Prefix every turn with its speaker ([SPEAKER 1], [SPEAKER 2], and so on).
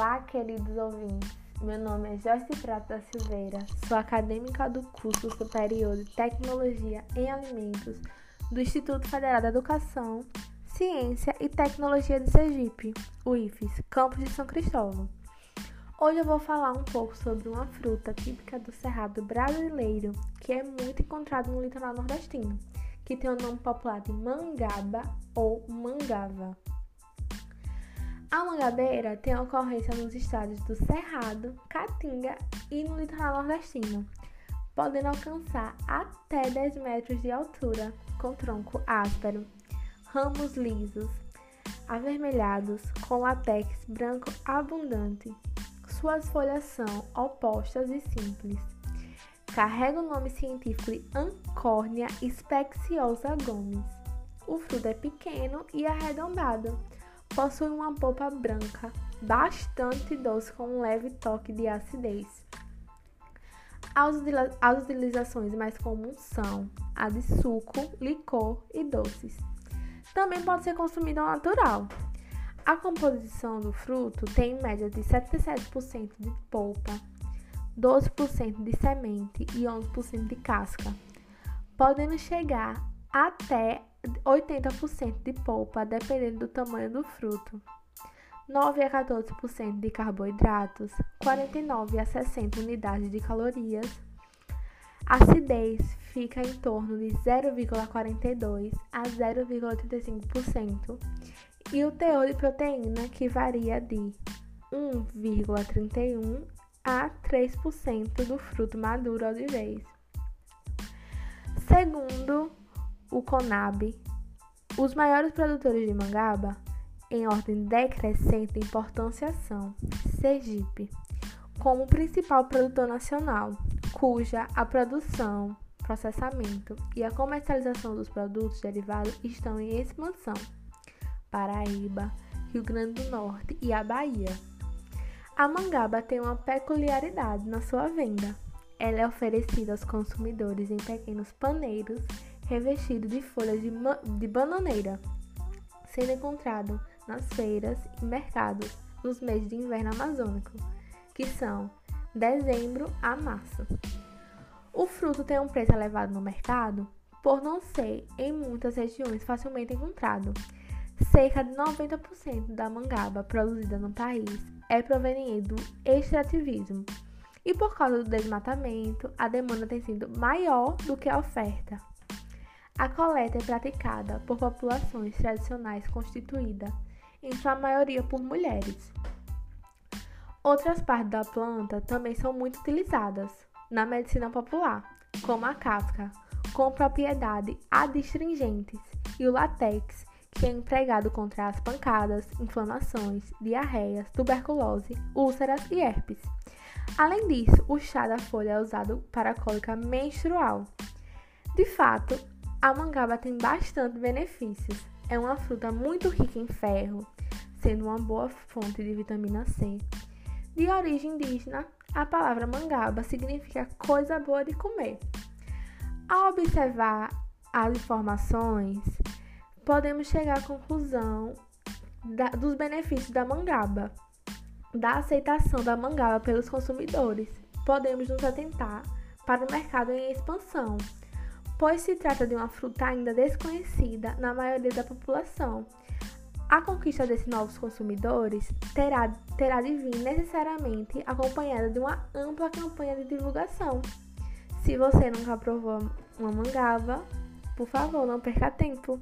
[SPEAKER 1] Olá, queridos ouvintes. Meu nome é Joyce Prata Silveira, sou acadêmica do curso superior de Tecnologia em Alimentos do Instituto Federal da Educação, Ciência e Tecnologia de Sergipe, o IFES, campus de São Cristóvão. Hoje eu vou falar um pouco sobre uma fruta típica do cerrado brasileiro, que é muito encontrado no litoral nordestino, que tem o nome popular de mangaba ou mangava. A mangabeira tem ocorrência nos estados do Cerrado, Caatinga e no litoral nordestino, podendo alcançar até 10 metros de altura, com tronco áspero, ramos lisos, avermelhados, com látex branco abundante. Suas folhas são opostas e simples. Carrega o nome científico de Ancornia spexiosa gomes. O fruto é pequeno e arredondado Possui uma polpa branca, bastante doce com um leve toque de acidez. As utilizações mais comuns são a de suco, licor e doces. Também pode ser consumida natural. A composição do fruto tem em média de 77% de polpa, 12% de semente e 11% de casca, podendo chegar até 80% de polpa, dependendo do tamanho do fruto. 9 a 14% de carboidratos, 49 a 60 unidades de calorias. A acidez fica em torno de 0,42 a 0,35% e o teor de proteína que varia de 1,31 a 3% do fruto maduro de vez. Segundo o CONAB, os maiores produtores de mangaba, em ordem decrescente de importância, são Sergipe, como principal produtor nacional, cuja a produção, processamento e a comercialização dos produtos derivados estão em expansão. Paraíba, Rio Grande do Norte e a Bahia. A mangaba tem uma peculiaridade na sua venda. Ela é oferecida aos consumidores em pequenos paneiros revestido de folhas de, de bananeira, sendo encontrado nas feiras e mercados nos meses de inverno amazônico, que são dezembro a março. O fruto tem um preço elevado no mercado por não ser em muitas regiões facilmente encontrado. Cerca de 90% da mangaba produzida no país é proveniente do extrativismo. E por causa do desmatamento, a demanda tem sido maior do que a oferta. A coleta é praticada por populações tradicionais constituídas, em sua maioria por mulheres. Outras partes da planta também são muito utilizadas na medicina popular, como a casca, com propriedades adstringentes, e o látex, que é empregado contra as pancadas, inflamações, diarreias, tuberculose, úlceras e herpes. Além disso, o chá da folha é usado para a cólica menstrual. De fato, a mangaba tem bastante benefícios. É uma fruta muito rica em ferro, sendo uma boa fonte de vitamina C. De origem indígena, a palavra mangaba significa coisa boa de comer. Ao observar as informações, podemos chegar à conclusão da, dos benefícios da mangaba, da aceitação da mangaba pelos consumidores. Podemos nos atentar para o mercado em expansão pois se trata de uma fruta ainda desconhecida na maioria da população. A conquista desses novos consumidores terá, terá de vir necessariamente acompanhada de uma ampla campanha de divulgação. Se você nunca provou uma mangava, por favor, não perca tempo.